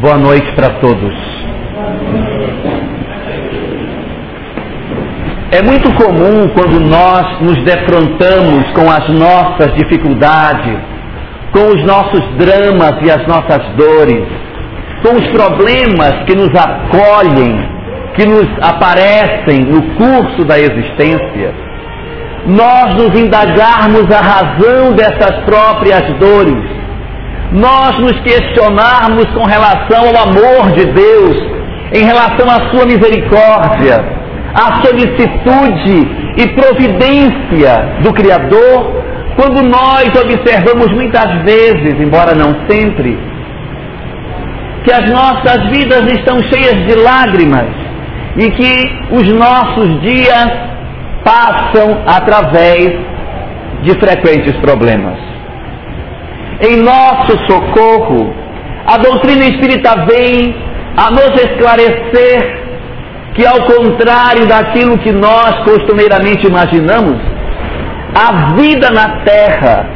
Boa noite para todos. É muito comum quando nós nos defrontamos com as nossas dificuldades, com os nossos dramas e as nossas dores, com os problemas que nos acolhem, que nos aparecem no curso da existência, nós nos indagarmos a razão dessas próprias dores nós nos questionarmos com relação ao amor de Deus, em relação à sua misericórdia, à solicitude e providência do Criador, quando nós observamos muitas vezes, embora não sempre, que as nossas vidas estão cheias de lágrimas e que os nossos dias passam através de frequentes problemas em nosso socorro. A doutrina espírita vem a nos esclarecer que, ao contrário daquilo que nós costumeiramente imaginamos, a vida na terra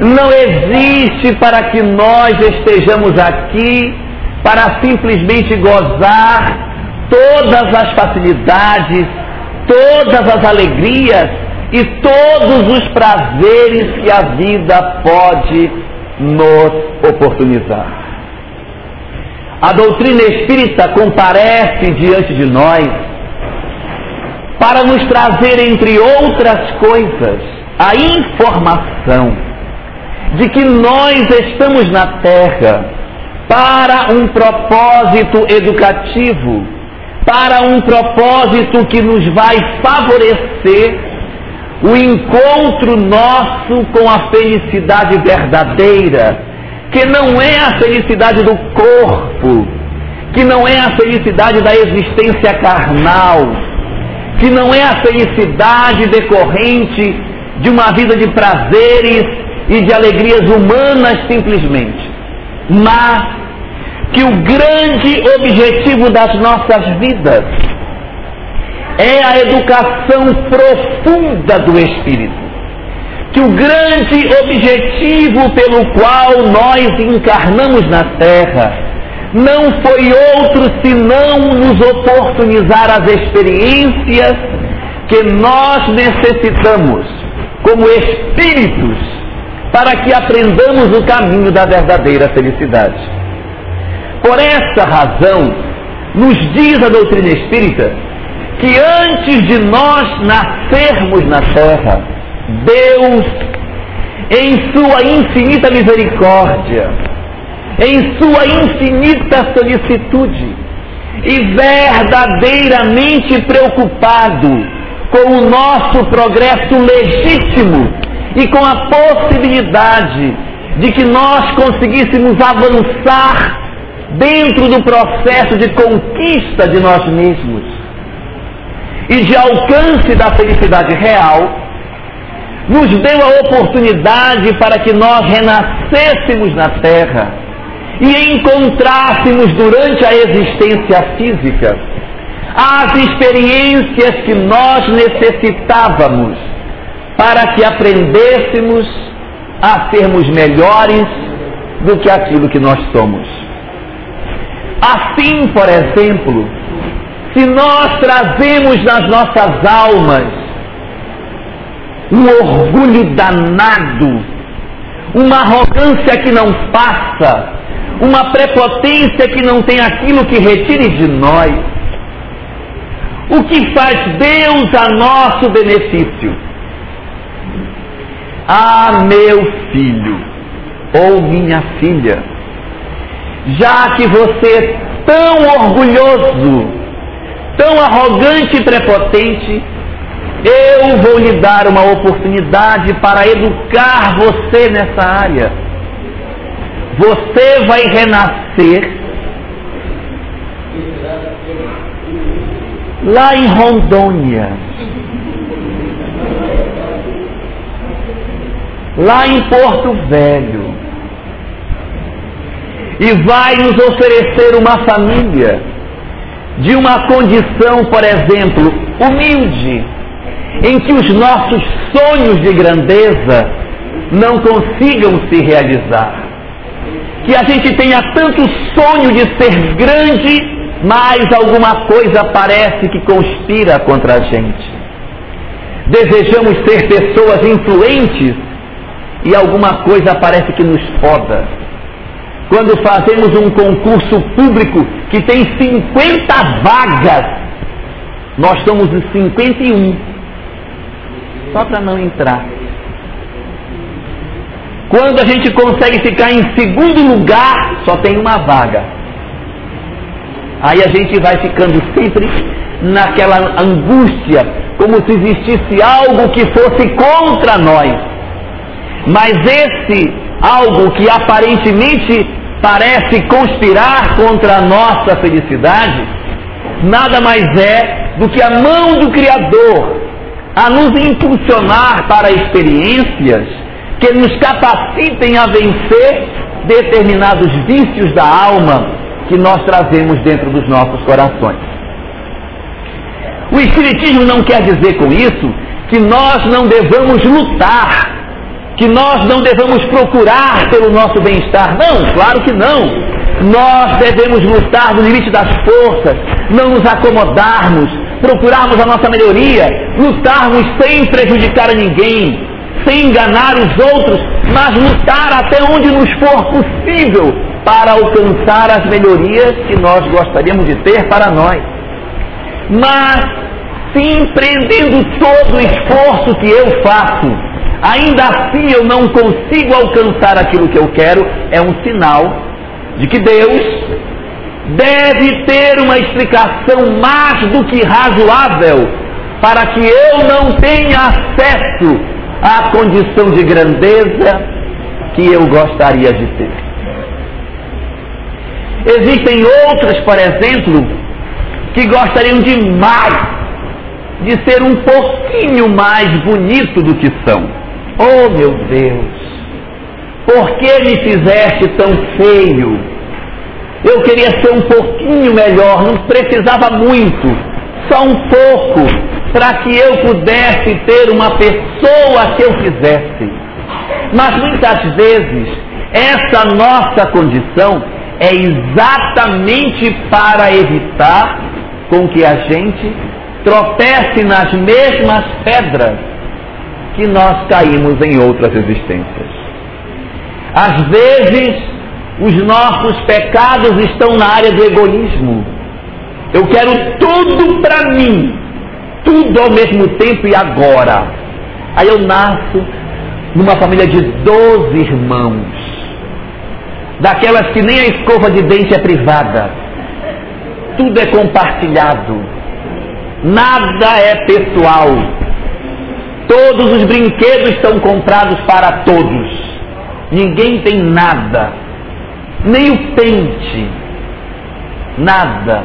não existe para que nós estejamos aqui para simplesmente gozar todas as facilidades, todas as alegrias e todos os prazeres que a vida pode nos oportunizar. A doutrina espírita comparece diante de nós para nos trazer, entre outras coisas, a informação de que nós estamos na Terra para um propósito educativo, para um propósito que nos vai favorecer o encontro nosso com a felicidade verdadeira, que não é a felicidade do corpo, que não é a felicidade da existência carnal, que não é a felicidade decorrente de uma vida de prazeres e de alegrias humanas simplesmente, mas que o grande objetivo das nossas vidas é a educação profunda do espírito. Que o grande objetivo pelo qual nós encarnamos na Terra não foi outro senão nos oportunizar as experiências que nós necessitamos como espíritos para que aprendamos o caminho da verdadeira felicidade. Por essa razão, nos diz a doutrina espírita que antes de nós nascermos na terra, Deus, em sua infinita misericórdia, em sua infinita solicitude e verdadeiramente preocupado com o nosso progresso legítimo e com a possibilidade de que nós conseguíssemos avançar dentro do processo de conquista de nós mesmos e de alcance da felicidade real, nos deu a oportunidade para que nós renascêssemos na terra e encontrássemos durante a existência física as experiências que nós necessitávamos para que aprendêssemos a sermos melhores do que aquilo que nós somos. Assim, por exemplo, se nós trazemos nas nossas almas um orgulho danado, uma arrogância que não passa, uma prepotência que não tem aquilo que retire de nós, o que faz Deus a nosso benefício? Ah, meu filho ou minha filha, já que você é tão orgulhoso, tão arrogante e prepotente, eu vou lhe dar uma oportunidade para educar você nessa área. Você vai renascer lá em Rondônia. Lá em Porto Velho. E vai nos oferecer uma família de uma condição, por exemplo, humilde, em que os nossos sonhos de grandeza não consigam se realizar. que a gente tenha tanto sonho de ser grande, mas alguma coisa parece que conspira contra a gente. Desejamos ser pessoas influentes e alguma coisa parece que nos poda. Quando fazemos um concurso público que tem 50 vagas, nós somos os 51. Só para não entrar. Quando a gente consegue ficar em segundo lugar, só tem uma vaga. Aí a gente vai ficando sempre naquela angústia, como se existisse algo que fosse contra nós. Mas esse algo que aparentemente parece conspirar contra a nossa felicidade, nada mais é do que a mão do Criador a nos impulsionar para experiências que nos capacitem a vencer determinados vícios da alma que nós trazemos dentro dos nossos corações. O Espiritismo não quer dizer com isso que nós não devamos lutar, que nós não devemos procurar pelo nosso bem-estar. Não, claro que não. Nós devemos lutar no limite das forças, não nos acomodarmos, procurarmos a nossa melhoria, lutarmos sem prejudicar a ninguém, sem enganar os outros, mas lutar até onde nos for possível para alcançar as melhorias que nós gostaríamos de ter para nós. Mas, se empreendendo todo o esforço que eu faço, ainda assim eu não consigo alcançar aquilo que eu quero, é um sinal de que Deus deve ter uma explicação mais do que razoável para que eu não tenha acesso à condição de grandeza que eu gostaria de ter. Existem outros, por exemplo, que gostariam demais de ser um pouquinho mais bonito do que são. Oh meu Deus, por que me fizeste tão feio? Eu queria ser um pouquinho melhor, não precisava muito, só um pouco, para que eu pudesse ter uma pessoa que eu quisesse. Mas muitas vezes, essa nossa condição é exatamente para evitar com que a gente tropece nas mesmas pedras que nós caímos em outras existências. Às vezes, os nossos pecados estão na área do egoísmo. Eu quero tudo para mim, tudo ao mesmo tempo e agora. Aí eu nasço numa família de 12 irmãos, daquelas que nem a escova de dente é privada, tudo é compartilhado, nada é pessoal, todos os brinquedos são comprados para todos, ninguém tem nada nem o pente, nada.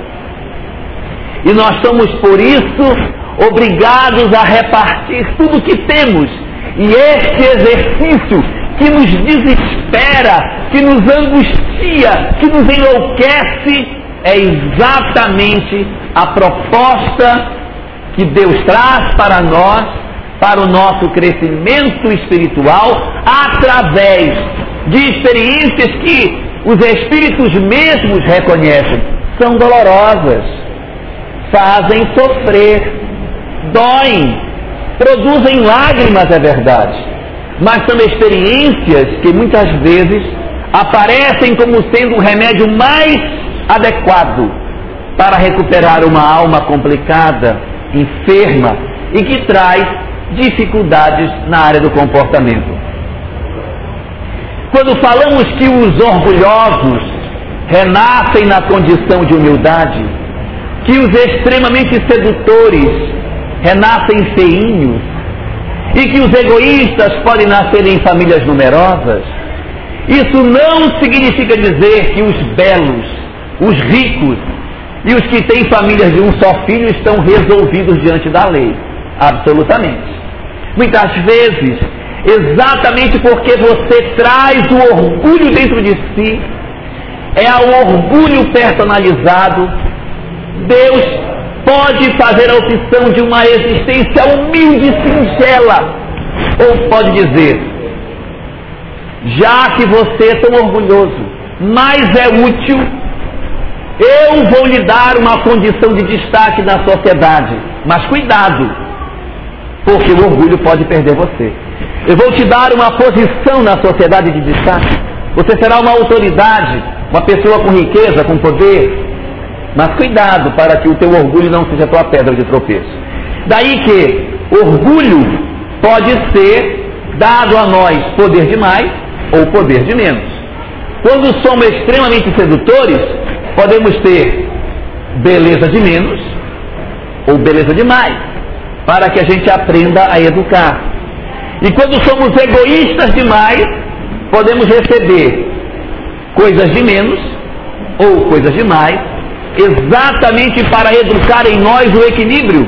E nós somos, por isso, obrigados a repartir tudo o que temos. E este exercício que nos desespera, que nos angustia, que nos enlouquece, é exatamente a proposta que Deus traz para nós, para o nosso crescimento espiritual, através de experiências que os espíritos mesmos reconhecem, são dolorosas, fazem sofrer, doem, produzem lágrimas, é verdade, mas são experiências que muitas vezes aparecem como sendo o remédio mais adequado para recuperar uma alma complicada, enferma e que traz dificuldades na área do comportamento. Quando falamos que os orgulhosos renascem na condição de humildade, que os extremamente sedutores renascem feinhos, e que os egoístas podem nascer em famílias numerosas, isso não significa dizer que os belos, os ricos e os que têm famílias de um só filho estão resolvidos diante da lei. Absolutamente. Muitas vezes exatamente porque você traz o orgulho dentro de si, é o orgulho personalizado. Deus pode fazer a opção de uma existência humilde e singela, ou pode dizer: já que você é tão orgulhoso, mais é útil, eu vou lhe dar uma condição de destaque na sociedade. Mas cuidado, porque o orgulho pode perder você. Eu vou te dar uma posição na sociedade de destaque. Você será uma autoridade, uma pessoa com riqueza, com poder. Mas cuidado para que o teu orgulho não seja tua pedra de tropeço. Daí que orgulho pode ser dado a nós poder de mais ou poder de menos. Quando somos extremamente sedutores, podemos ter beleza de menos ou beleza de mais, para que a gente aprenda a educar. E quando somos egoístas demais, podemos receber coisas de menos ou coisas de mais, exatamente para educar em nós o equilíbrio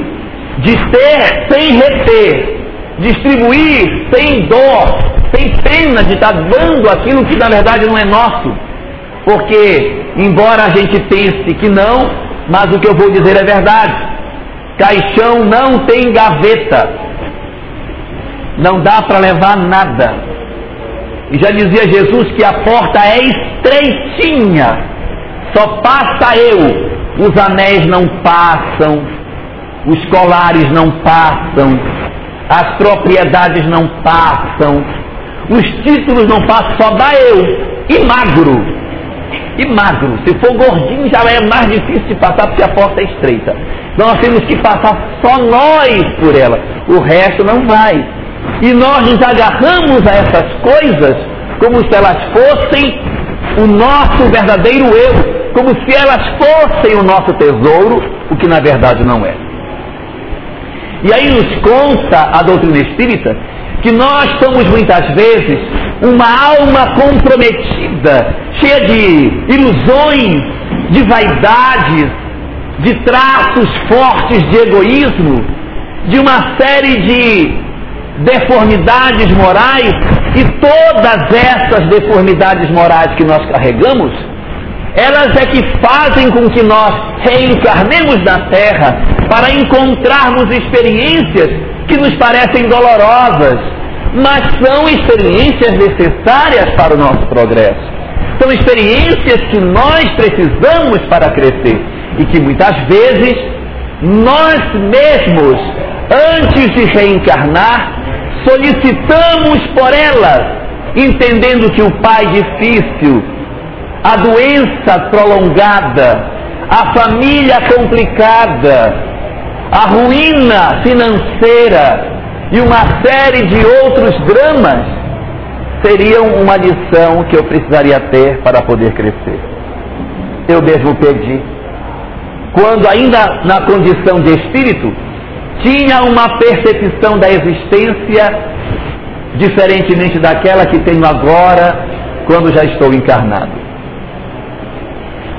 de ter sem reter, distribuir sem dor, sem pena de estar dando aquilo que na verdade não é nosso. Porque, embora a gente pense que não, mas o que eu vou dizer é verdade. Caixão não tem gaveta. Não dá para levar nada. E já dizia Jesus que a porta é estreitinha. Só passa eu. Os anéis não passam. Os colares não passam. As propriedades não passam. Os títulos não passam. Só dá eu. E magro e magro. Se for gordinho, já é mais difícil de passar porque a porta é estreita. Nós temos que passar só nós por ela. O resto não vai. E nós nos agarramos a essas coisas como se elas fossem o nosso verdadeiro eu, como se elas fossem o nosso tesouro, o que na verdade não é. E aí nos conta a doutrina espírita que nós somos muitas vezes uma alma comprometida, cheia de ilusões, de vaidades, de traços fortes de egoísmo, de uma série de deformidades morais, e todas essas deformidades morais que nós carregamos, elas é que fazem com que nós reencarnemos na Terra para encontrarmos experiências que nos parecem dolorosas, mas são experiências necessárias para o nosso progresso. São experiências que nós precisamos para crescer e que muitas vezes nós mesmos, antes de reencarnar, solicitamos por elas, entendendo que o pai difícil, a doença prolongada, a família complicada, a ruína financeira, e uma série de outros dramas seriam uma lição que eu precisaria ter para poder crescer. Eu mesmo pedi. Quando ainda na condição de espírito, tinha uma percepção da existência diferentemente daquela que tenho agora quando já estou encarnado.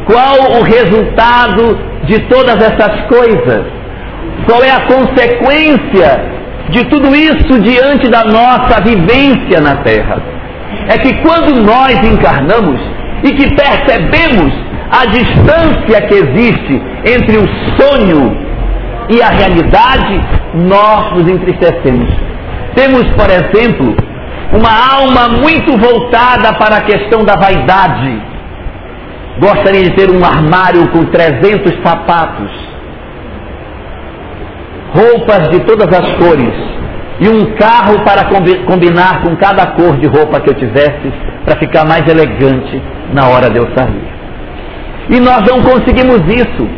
Qual o resultado de todas essas coisas? Qual é a consequência de tudo isso diante da nossa vivência na Terra. É que quando nós encarnamos e que percebemos a distância que existe entre o sonho e a realidade, nós nos entristecemos. Temos, por exemplo, uma alma muito voltada para a questão da vaidade. Gostaria de ter um armário com 300 sapatos roupas de todas as cores e um carro para combinar com cada cor de roupa que eu tivesse para ficar mais elegante na hora de eu sair. E nós não conseguimos isso.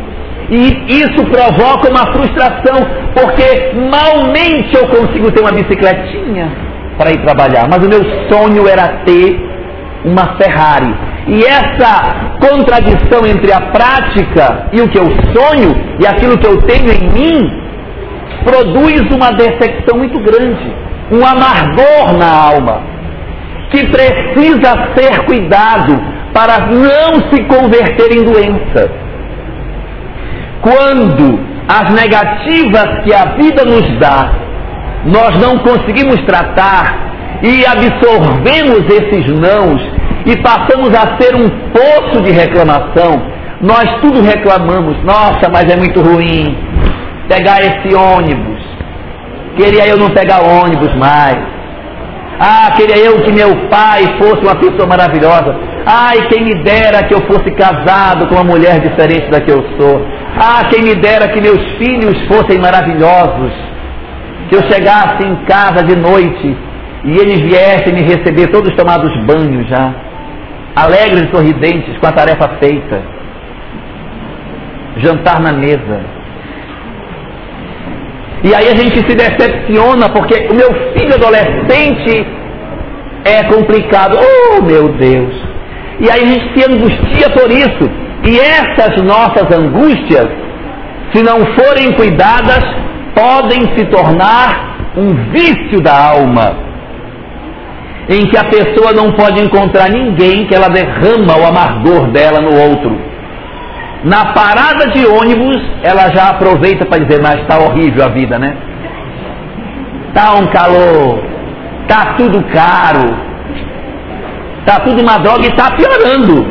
E isso provoca uma frustração, porque malmente eu consigo ter uma bicicletinha para ir trabalhar, mas o meu sonho era ter uma Ferrari. E essa contradição entre a prática e o que eu sonho e aquilo que eu tenho em mim produz uma decepção muito grande, um amargor na alma, que precisa ser cuidado para não se converter em doença. Quando as negativas que a vida nos dá, nós não conseguimos tratar e absorvemos esses nãos e passamos a ser um poço de reclamação, nós tudo reclamamos, nossa, mas é muito ruim, pegar esse ônibus. Queria eu não pegar ônibus mais. Ah, queria eu que meu pai fosse uma pessoa maravilhosa. Ai, quem me dera que eu fosse casado com uma mulher diferente da que eu sou. Ah, quem me dera que meus filhos fossem maravilhosos. Que eu chegasse em casa de noite e eles viessem me receber todos tomados banho já, alegres e sorridentes com a tarefa feita. Jantar na mesa. E aí a gente se decepciona porque o meu filho adolescente é complicado. Oh, meu Deus! E aí a gente se angustia por isso. E essas nossas angústias, se não forem cuidadas, podem se tornar um vício da alma, em que a pessoa não pode encontrar ninguém que ela derrama o amargor dela no outro. Na parada de ônibus, ela já aproveita para dizer, mas está horrível a vida, né? Tá um calor, tá tudo caro, tá tudo uma droga e está piorando.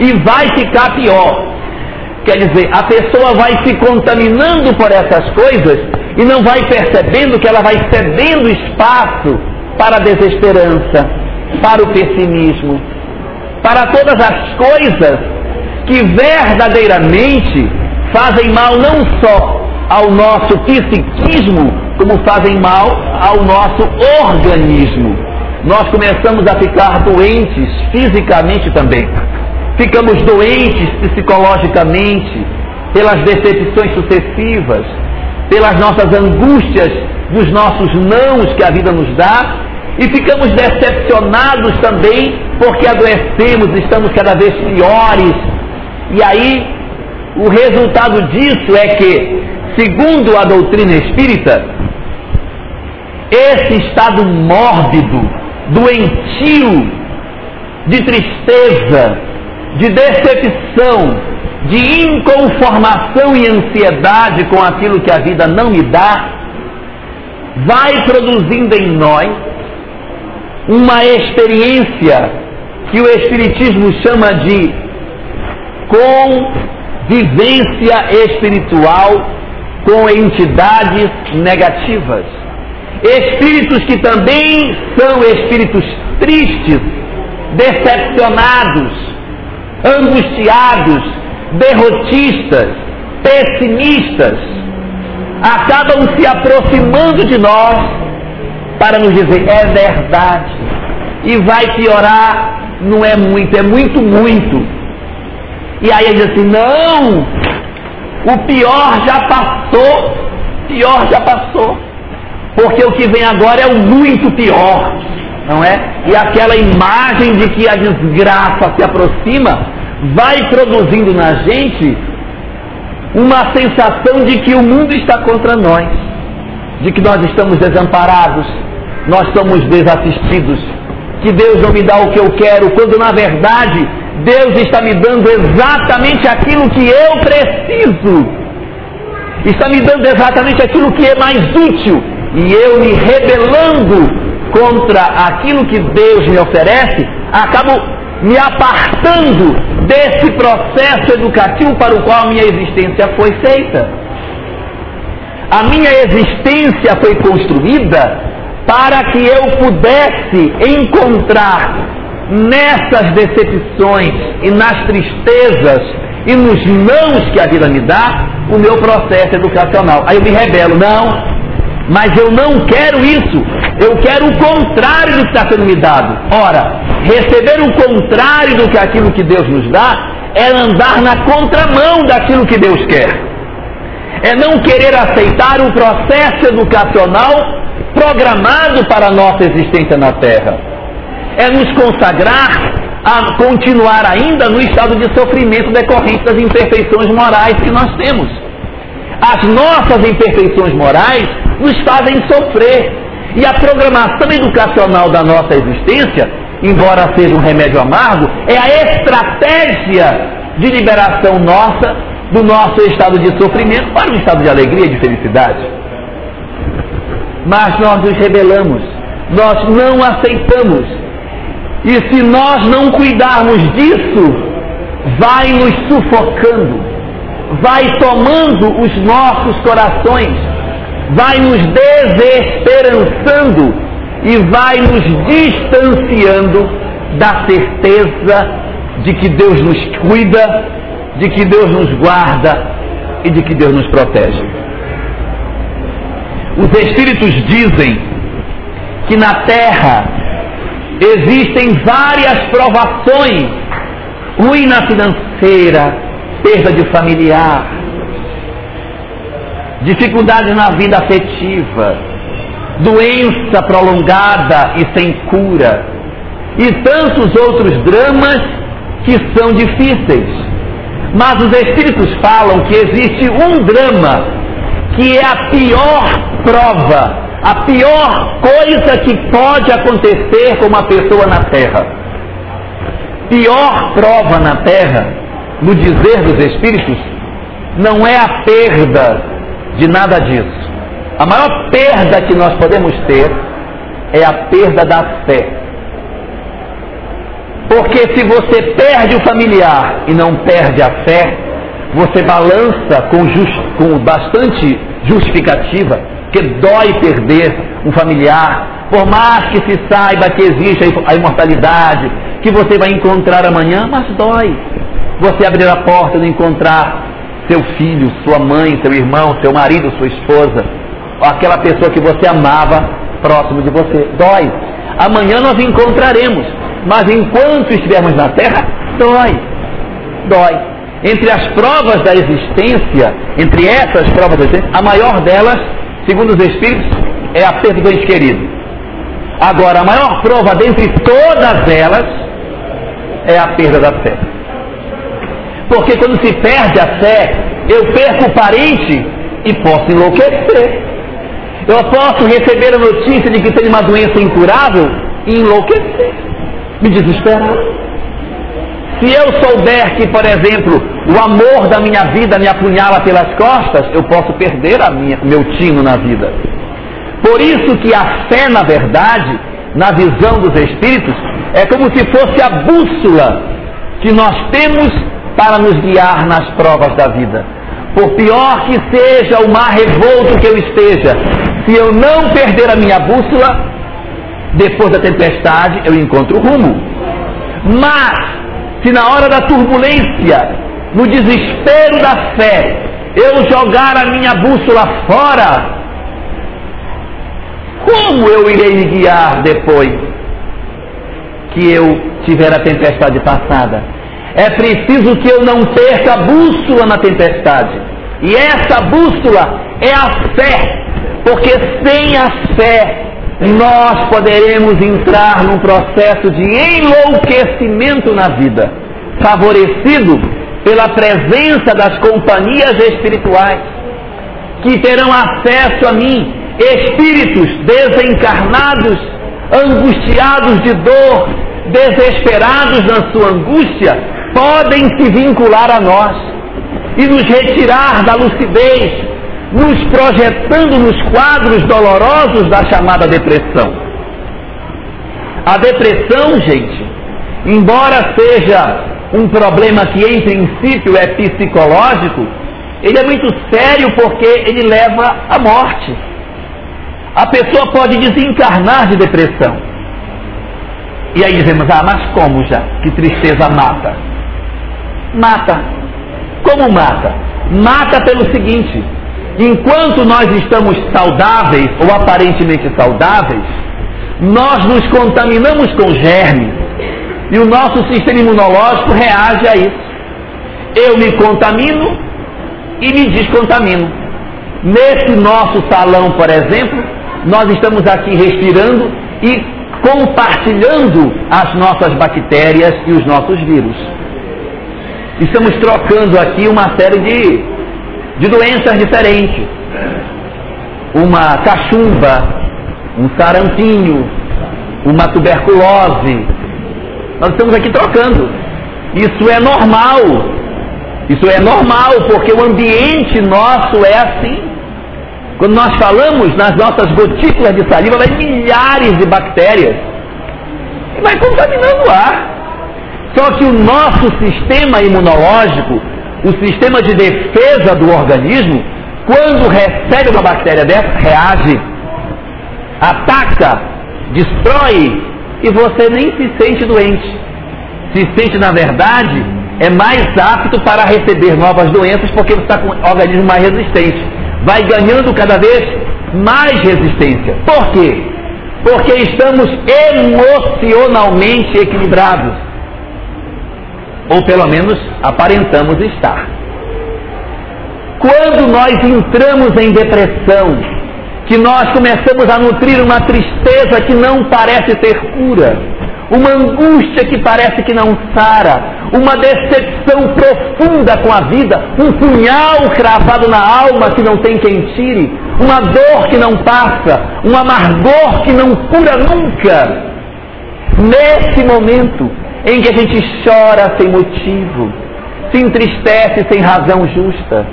E vai ficar pior. Quer dizer, a pessoa vai se contaminando por essas coisas e não vai percebendo que ela vai cedendo espaço para a desesperança, para o pessimismo, para todas as coisas que verdadeiramente fazem mal não só ao nosso psiquismo, como fazem mal ao nosso organismo. Nós começamos a ficar doentes fisicamente também. Ficamos doentes psicologicamente pelas decepções sucessivas, pelas nossas angústias dos nossos nãos que a vida nos dá e ficamos decepcionados também porque adoecemos, estamos cada vez piores e aí, o resultado disso é que, segundo a doutrina espírita, esse estado mórbido, doentio, de tristeza, de decepção, de inconformação e ansiedade com aquilo que a vida não me dá, vai produzindo em nós uma experiência que o Espiritismo chama de com vivência espiritual com entidades negativas. Espíritos que também são espíritos tristes, decepcionados, angustiados, derrotistas, pessimistas, acabam se aproximando de nós para nos dizer: é verdade, e vai piorar, não é muito, é muito, muito. E aí ele diz assim: não, o pior já passou, pior já passou, porque o que vem agora é o muito pior, não é? E aquela imagem de que a desgraça se aproxima vai produzindo na gente uma sensação de que o mundo está contra nós, de que nós estamos desamparados, nós somos desassistidos, que Deus não me dá o que eu quero, quando na verdade Deus está me dando exatamente aquilo que eu preciso. Está me dando exatamente aquilo que é mais útil. E eu me rebelando contra aquilo que Deus me oferece, acabo me apartando desse processo educativo para o qual minha existência foi feita. A minha existência foi construída para que eu pudesse encontrar nessas decepções e nas tristezas e nos nãos que a vida me dá, o meu processo educacional. Aí eu me rebelo, não, mas eu não quero isso, eu quero o contrário do que está sendo me dado. Ora, receber o contrário do que aquilo que Deus nos dá é andar na contramão daquilo que Deus quer. É não querer aceitar o processo educacional programado para a nossa existência na Terra é nos consagrar a continuar ainda no estado de sofrimento decorrente das imperfeições morais que nós temos. As nossas imperfeições morais nos fazem sofrer. E a programação educacional da nossa existência, embora seja um remédio amargo, é a estratégia de liberação nossa do nosso estado de sofrimento para um estado de alegria e de felicidade. Mas nós nos rebelamos, nós não aceitamos e se nós não cuidarmos disso, vai nos sufocando, vai tomando os nossos corações, vai nos desesperançando e vai nos distanciando da certeza de que Deus nos cuida, de que Deus nos guarda e de que Deus nos protege. Os Espíritos dizem que na terra existem várias provações, ruína financeira, perda de familiar, dificuldade na vida afetiva, doença prolongada e sem cura, e tantos outros dramas que são difíceis. Mas os Espíritos falam que existe um drama que é a pior prova, a pior coisa que pode acontecer com uma pessoa na Terra. Pior prova na Terra, no dizer dos Espíritos, não é a perda de nada disso. A maior perda que nós podemos ter é a perda da fé. Porque se você perde o familiar e não perde a fé, você balança com, just, com bastante justificativa, que dói perder um familiar, por mais que se saiba que existe a imortalidade, que você vai encontrar amanhã, mas dói. Você abrir a porta e não encontrar seu filho, sua mãe, seu irmão, seu marido, sua esposa, aquela pessoa que você amava próximo de você. Dói. Amanhã nós encontraremos. Mas enquanto estivermos na terra, dói. Dói. Entre as provas da existência, entre essas provas da existência, a maior delas, segundo os Espíritos, é a perda do ente querido. Agora, a maior prova dentre todas elas é a perda da fé. Porque quando se perde a fé, eu perco o parente e posso enlouquecer. Eu posso receber a notícia de que tenho uma doença incurável e enlouquecer me desesperar. Se eu souber que, por exemplo, o amor da minha vida me apunhala pelas costas, eu posso perder a minha, meu tino na vida. Por isso que a fé, na verdade, na visão dos Espíritos, é como se fosse a bússola que nós temos para nos guiar nas provas da vida. Por pior que seja o mar revolto que eu esteja, se eu não perder a minha bússola, depois da tempestade eu encontro rumo. Mas, se na hora da turbulência, no desespero da fé, eu jogar a minha bússola fora, como eu irei me guiar depois que eu tiver a tempestade passada? É preciso que eu não perca a bússola na tempestade. E essa bússola é a fé, porque sem a fé nós poderemos entrar num processo de enlouquecimento na vida, favorecido pela presença das companhias espirituais, que terão acesso a mim, espíritos desencarnados, angustiados de dor, desesperados na sua angústia, podem se vincular a nós e nos retirar da lucidez, nos projetando nos quadros dolorosos da chamada depressão. A depressão, gente, embora seja um problema que em princípio é psicológico, ele é muito sério porque ele leva à morte. A pessoa pode desencarnar de depressão. E aí dizemos, ah, mas como já? Que tristeza mata. Mata. Como mata? Mata pelo seguinte, enquanto nós estamos saudáveis ou aparentemente saudáveis, nós nos contaminamos com germes e o nosso sistema imunológico reage a isso. Eu me contamino e me descontamino. Nesse nosso salão, por exemplo, nós estamos aqui respirando e compartilhando as nossas bactérias e os nossos vírus. Estamos trocando aqui uma série de de doenças diferentes. Uma cachumba, um sarampinho, uma tuberculose. Nós estamos aqui trocando. Isso é normal. Isso é normal, porque o ambiente nosso é assim. Quando nós falamos nas nossas gotículas de saliva, vai milhares de bactérias. E vai contaminando o ar. Só que o nosso sistema imunológico o sistema de defesa do organismo, quando recebe uma bactéria dessa, reage, ataca destrói e você nem se sente doente. Se sente, na verdade, é mais apto para receber novas doenças porque você está com o organismo mais resistente. Vai ganhando cada vez mais resistência. Por quê? Porque estamos emocionalmente equilibrados. Ou pelo menos aparentamos estar. Quando nós entramos em depressão, que nós começamos a nutrir uma tristeza que não parece ter cura, uma angústia que parece que não sara, uma decepção profunda com a vida, um punhal cravado na alma que não tem quem tire, uma dor que não passa, um amargor que não cura nunca. Nesse momento em que a gente chora sem motivo, se entristece sem razão justa,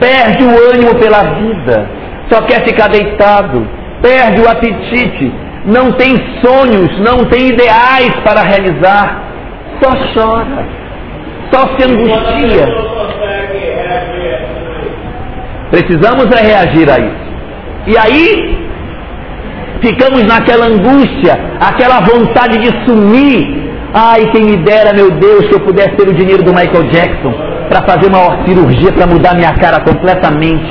perde o ânimo pela vida, só quer ficar deitado, perde o apetite, não tem sonhos, não tem ideais para realizar, só chora, só se angustia. Precisamos é reagir a isso. E aí ficamos naquela angústia, aquela vontade de sumir. Ai, quem me dera, meu Deus, se eu pudesse ter o dinheiro do Michael Jackson para fazer uma cirurgia para mudar minha cara completamente,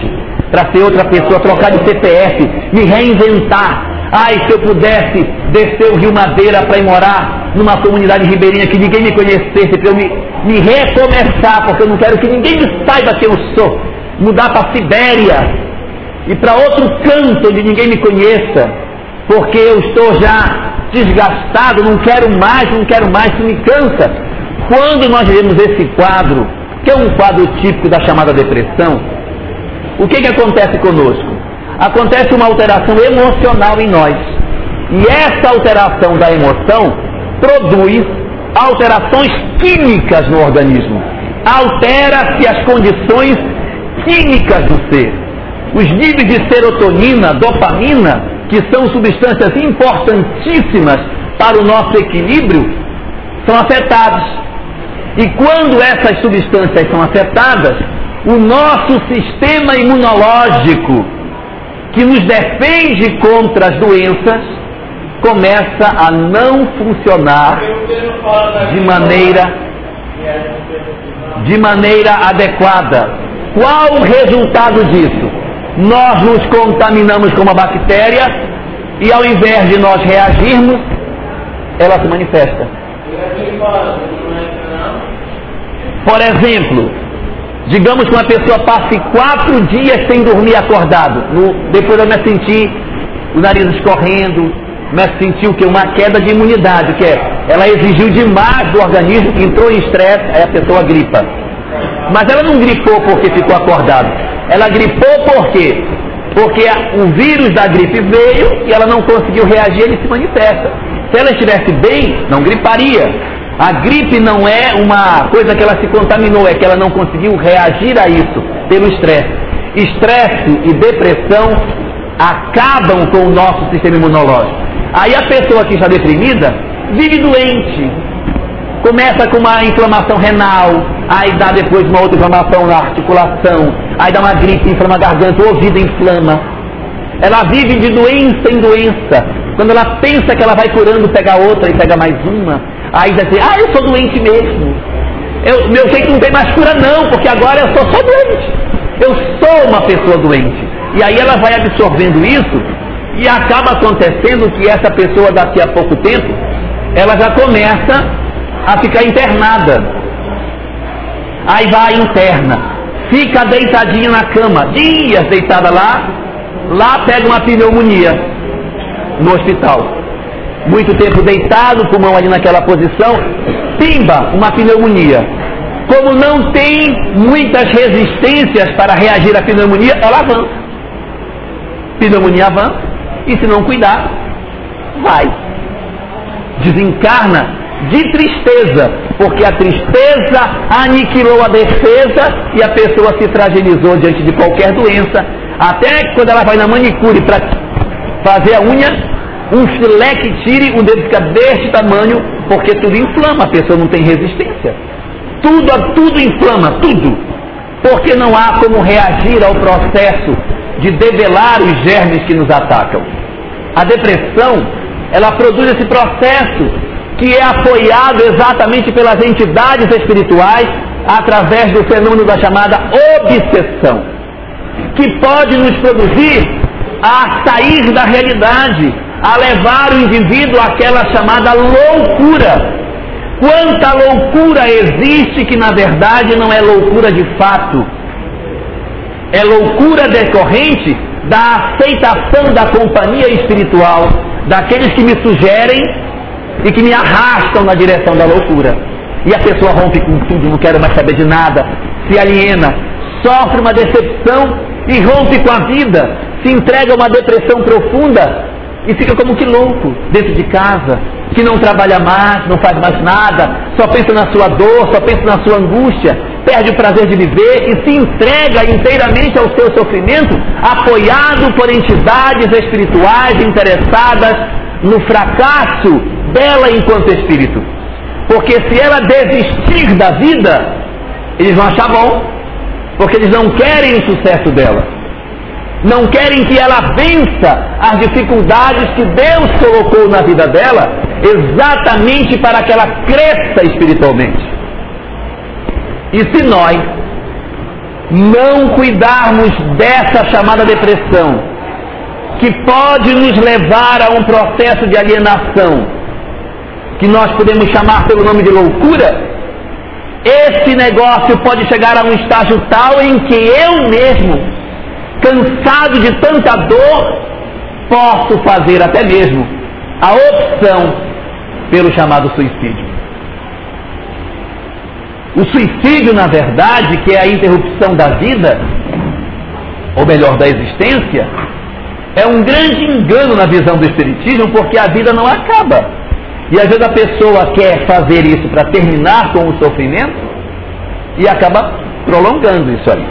para ser outra pessoa, trocar de CPF, me reinventar. Ai, se eu pudesse descer o Rio Madeira para ir morar numa comunidade ribeirinha que ninguém me conhecesse, para eu me, me recomeçar, porque eu não quero que ninguém saiba quem eu sou. Mudar para Sibéria e para outro canto onde ninguém me conheça, porque eu estou já desgastado, não quero mais, não quero mais, isso me cansa. Quando nós vemos esse quadro, que é um quadro típico da chamada depressão, o que, que acontece conosco? Acontece uma alteração emocional em nós. E essa alteração da emoção produz alterações químicas no organismo. Altera-se as condições químicas do ser. Os níveis de serotonina, dopamina, que são substâncias importantíssimas para o nosso equilíbrio, são afetados. E quando essas substâncias são afetadas, o nosso sistema imunológico, que nos defende contra as doenças, começa a não funcionar de maneira de maneira adequada. Qual o resultado disso? Nós nos contaminamos com uma bactéria e ao invés de nós reagirmos, ela se manifesta. Por exemplo, digamos que uma pessoa passe quatro dias sem dormir acordado, no, depois eu me sentir o nariz escorrendo, me sentir o que? Uma queda de imunidade, que é, ela exigiu demais do organismo, entrou em estresse, aí a pessoa gripa. Mas ela não gripou porque ficou acordado. Ela gripou por quê? Porque o vírus da gripe veio e ela não conseguiu reagir, ele se manifesta. Se ela estivesse bem, não griparia. A gripe não é uma coisa que ela se contaminou, é que ela não conseguiu reagir a isso pelo estresse. Estresse e depressão acabam com o nosso sistema imunológico. Aí a pessoa que está deprimida vive doente. Começa com uma inflamação renal, aí dá depois uma outra inflamação na articulação, aí dá uma gripe, inflama a garganta, o ouvido inflama. Ela vive de doença em doença. Quando ela pensa que ela vai curando, pega outra e pega mais uma. Aí diz assim, ah, eu sou doente mesmo. Eu, meu jeito não tem mais cura não, porque agora eu sou só doente. Eu sou uma pessoa doente. E aí ela vai absorvendo isso e acaba acontecendo que essa pessoa daqui a pouco tempo, ela já começa a ficar internada. Aí vai interna, fica deitadinha na cama, dias deitada lá, lá pega uma pneumonia no hospital muito tempo deitado, pulmão ali naquela posição, pimba, uma pneumonia. Como não tem muitas resistências para reagir à pneumonia, ela avança. Pneumonia avança, e se não cuidar, vai. Desencarna de tristeza, porque a tristeza aniquilou a defesa e a pessoa se fragilizou diante de qualquer doença. Até quando ela vai na manicure para fazer a unha, um filé que tire, o dedo fica deste tamanho, porque tudo inflama, a pessoa não tem resistência. Tudo, tudo inflama, tudo. Porque não há como reagir ao processo de debelar os germes que nos atacam. A depressão, ela produz esse processo que é apoiado exatamente pelas entidades espirituais através do fenômeno da chamada obsessão, que pode nos produzir a sair da realidade, a levar o indivíduo àquela chamada loucura. Quanta loucura existe que na verdade não é loucura de fato, é loucura decorrente da aceitação da companhia espiritual, daqueles que me sugerem e que me arrastam na direção da loucura. E a pessoa rompe com tudo, não quer mais saber de nada, se aliena, sofre uma decepção e rompe com a vida, se entrega a uma depressão profunda e fica como que louco dentro de casa, que não trabalha mais, não faz mais nada, só pensa na sua dor, só pensa na sua angústia, perde o prazer de viver e se entrega inteiramente ao seu sofrimento, apoiado por entidades espirituais interessadas no fracasso dela enquanto espírito. Porque se ela desistir da vida, eles vão achar bom, porque eles não querem o sucesso dela não querem que ela vença as dificuldades que Deus colocou na vida dela, exatamente para que ela cresça espiritualmente. E se nós não cuidarmos dessa chamada depressão, que pode nos levar a um processo de alienação, que nós podemos chamar pelo nome de loucura, esse negócio pode chegar a um estágio tal em que eu mesmo cansado de tanta dor, posso fazer até mesmo a opção pelo chamado suicídio. O suicídio, na verdade, que é a interrupção da vida, ou melhor, da existência, é um grande engano na visão do Espiritismo, porque a vida não acaba. E às vezes a pessoa quer fazer isso para terminar com o sofrimento e acaba prolongando isso aí.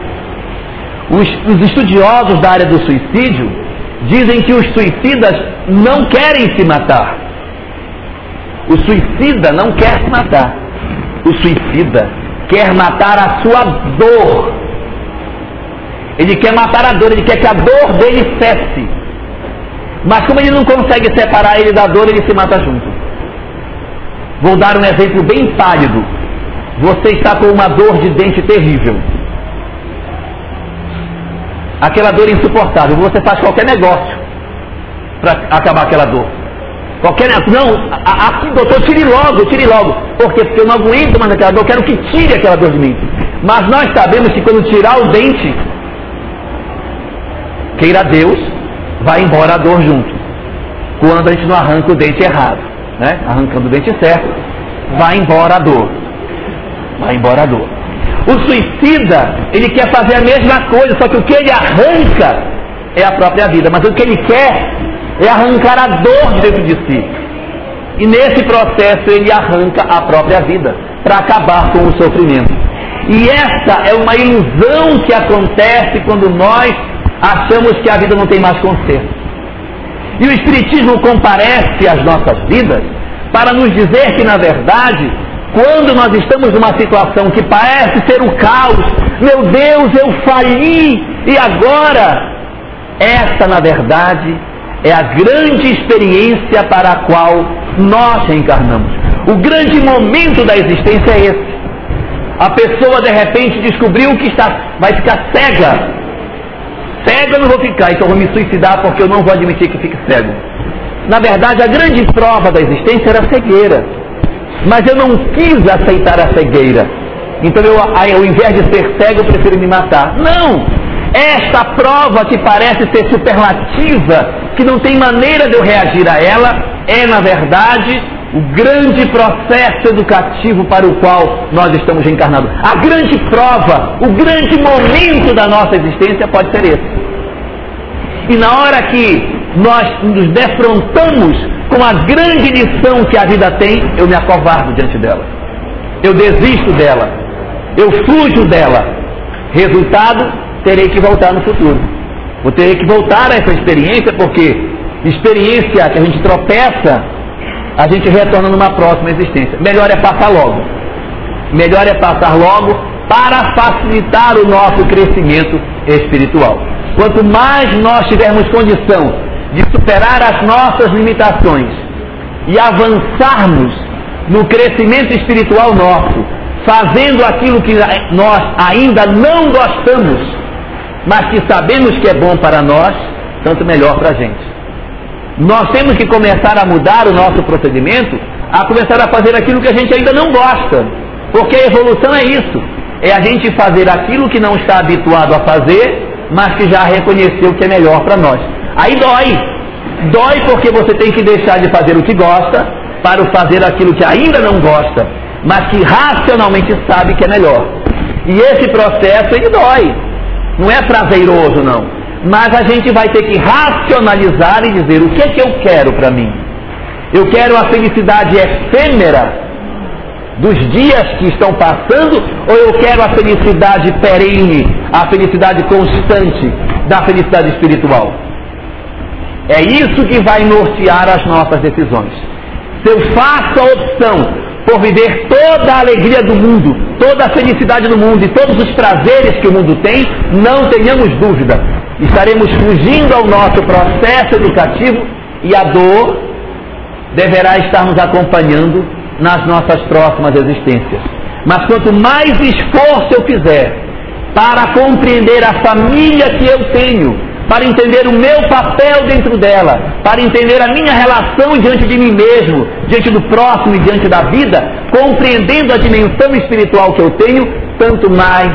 Os, os estudiosos da área do suicídio dizem que os suicidas não querem se matar. O suicida não quer se matar. O suicida quer matar a sua dor. Ele quer matar a dor, ele quer que a dor dele cesse. Mas como ele não consegue separar ele da dor, ele se mata junto. Vou dar um exemplo bem pálido. Você está com uma dor de dente terrível aquela dor insuportável. Você faz qualquer negócio para acabar aquela dor. Qualquer não, aqui doutor, tire logo, tire logo. Por quê? Porque eu não aguento mais aquela dor, eu quero que tire aquela dor de mim. Mas nós sabemos que quando tirar o dente, queira Deus, vai embora a dor junto. Quando a gente não arranca o dente errado, né? Arrancando o dente certo, vai embora a dor. Vai embora a dor. O suicida, ele quer fazer a mesma coisa, só que o que ele arranca é a própria vida, mas o que ele quer é arrancar a dor de dentro de si. E nesse processo ele arranca a própria vida para acabar com o sofrimento. E essa é uma ilusão que acontece quando nós achamos que a vida não tem mais conserto. E o Espiritismo comparece às nossas vidas para nos dizer que, na verdade, quando nós estamos numa situação que parece ser o caos, meu Deus, eu fali e agora? Essa, na verdade, é a grande experiência para a qual nós reencarnamos. O grande momento da existência é esse. A pessoa de repente descobriu que está, vai ficar cega. Cega eu não vou ficar, então vou me suicidar porque eu não vou admitir que fique cego. Na verdade, a grande prova da existência era a cegueira. Mas eu não quis aceitar a cegueira. Então eu, ao invés de ser cego, eu prefiro me matar. Não! Esta prova que parece ser superlativa, que não tem maneira de eu reagir a ela, é na verdade o grande processo educativo para o qual nós estamos encarnados. A grande prova, o grande momento da nossa existência pode ser esse. E na hora que nós nos defrontamos com a grande lição que a vida tem, eu me acovardo diante dela. Eu desisto dela. Eu fujo dela. Resultado, terei que voltar no futuro. Vou ter que voltar a essa experiência, porque experiência que a gente tropeça, a gente retorna numa próxima existência. Melhor é passar logo. Melhor é passar logo para facilitar o nosso crescimento espiritual. Quanto mais nós tivermos condição de superar as nossas limitações e avançarmos no crescimento espiritual nosso, fazendo aquilo que nós ainda não gostamos, mas que sabemos que é bom para nós, tanto melhor para a gente. Nós temos que começar a mudar o nosso procedimento, a começar a fazer aquilo que a gente ainda não gosta, porque a evolução é isso, é a gente fazer aquilo que não está habituado a fazer, mas que já reconheceu que é melhor para nós. Aí dói, Dói porque você tem que deixar de fazer o que gosta para fazer aquilo que ainda não gosta, mas que racionalmente sabe que é melhor. E esse processo ele dói. Não é prazeroso não. Mas a gente vai ter que racionalizar e dizer o que é que eu quero para mim. Eu quero a felicidade efêmera dos dias que estão passando ou eu quero a felicidade perene, a felicidade constante da felicidade espiritual? É isso que vai nortear as nossas decisões. Se eu faço a opção por viver toda a alegria do mundo, toda a felicidade do mundo e todos os prazeres que o mundo tem, não tenhamos dúvida, estaremos fugindo ao nosso processo educativo e a dor deverá estar nos acompanhando nas nossas próximas existências. Mas quanto mais esforço eu fizer para compreender a família que eu tenho, para entender o meu papel dentro dela, para entender a minha relação diante de mim mesmo, diante do próximo e diante da vida, compreendendo a dimensão espiritual que eu tenho, tanto mais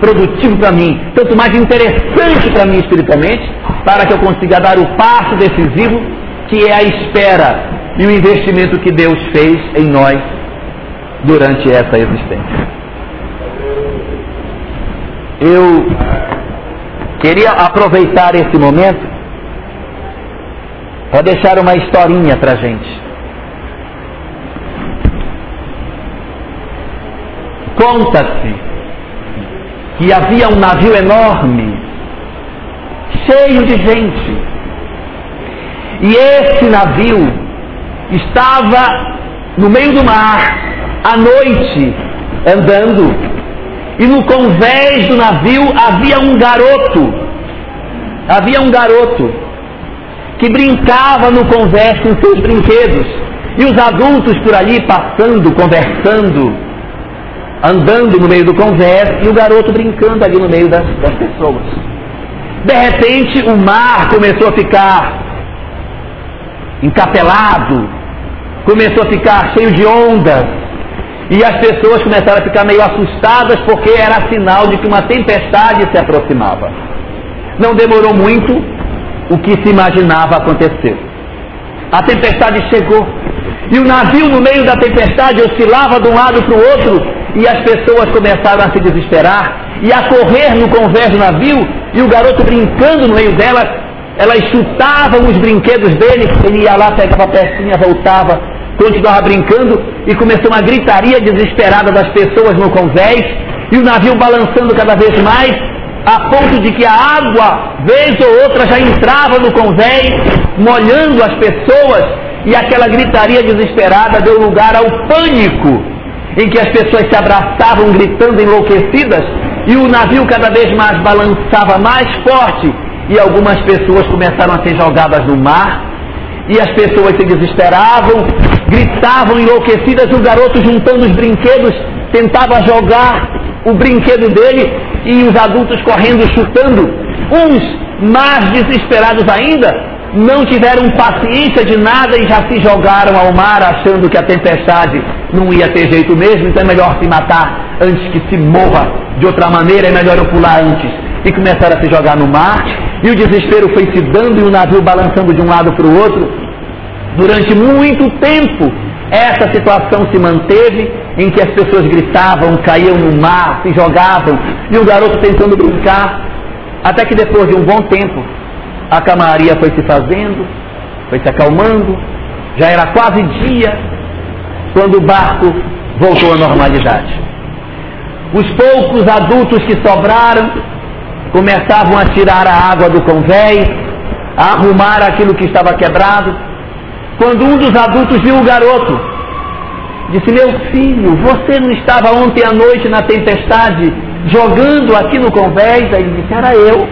produtivo para mim, tanto mais interessante para mim espiritualmente, para que eu consiga dar o passo decisivo que é a espera e o investimento que Deus fez em nós durante essa existência. Eu Queria aproveitar esse momento para deixar uma historinha para a gente. Conta-se que havia um navio enorme, cheio de gente. E esse navio estava no meio do mar, à noite, andando e no convés do navio havia um garoto. Havia um garoto que brincava no convés com seus brinquedos. E os adultos por ali passando, conversando, andando no meio do convés e o garoto brincando ali no meio das, das pessoas. De repente o mar começou a ficar encapelado, começou a ficar cheio de ondas, e as pessoas começaram a ficar meio assustadas porque era sinal de que uma tempestade se aproximava. Não demorou muito, o que se imaginava aconteceu. A tempestade chegou. E o navio, no meio da tempestade, oscilava de um lado para o outro, e as pessoas começaram a se desesperar e a correr no convés do navio, e o garoto brincando no meio delas, elas chutavam os brinquedos dele, ele ia lá, pegava a pecinha, voltava, continuava brincando e começou uma gritaria desesperada das pessoas no convés e o navio balançando cada vez mais, a ponto de que a água, vez ou outra, já entrava no convés, molhando as pessoas e aquela gritaria desesperada deu lugar ao pânico, em que as pessoas se abraçavam gritando enlouquecidas e o navio cada vez mais balançava mais forte e algumas pessoas começaram a ser jogadas no mar e as pessoas se desesperavam, gritavam enlouquecidas, o garoto juntando os brinquedos tentava jogar o brinquedo dele e os adultos correndo, chutando. Uns mais desesperados ainda não tiveram paciência de nada e já se jogaram ao mar achando que a tempestade não ia ter jeito mesmo, então é melhor se matar antes que se morra de outra maneira, é melhor eu pular antes. E começaram a se jogar no mar, e o desespero foi se dando e o navio balançando de um lado para o outro, Durante muito tempo, essa situação se manteve em que as pessoas gritavam, caíam no mar, se jogavam, e o garoto tentando brincar, até que depois de um bom tempo, a camaria foi se fazendo, foi se acalmando, já era quase dia, quando o barco voltou à normalidade. Os poucos adultos que sobraram começavam a tirar a água do convés, a arrumar aquilo que estava quebrado, quando um dos adultos viu o garoto, disse: Meu filho, você não estava ontem à noite na tempestade jogando aqui no convés? Aí ele disse: Era eu.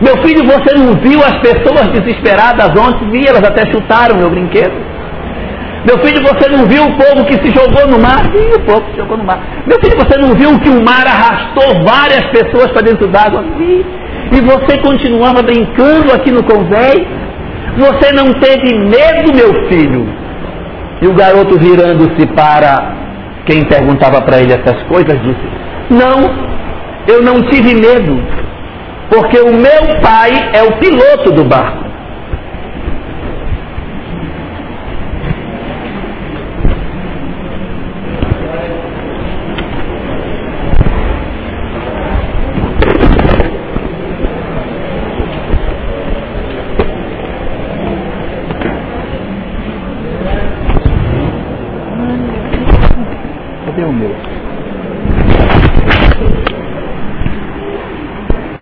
Meu filho, você não viu as pessoas desesperadas ontem? Vi, elas até chutaram meu brinquedo. Meu filho, você não viu o povo que se jogou no mar? Vi o povo que se jogou no mar. Meu filho, você não viu que o mar arrastou várias pessoas para dentro d'água? Vi. E você continuava brincando aqui no convés? Você não teve medo, meu filho? E o garoto virando-se para quem perguntava para ele essas coisas disse: Não, eu não tive medo, porque o meu pai é o piloto do barco.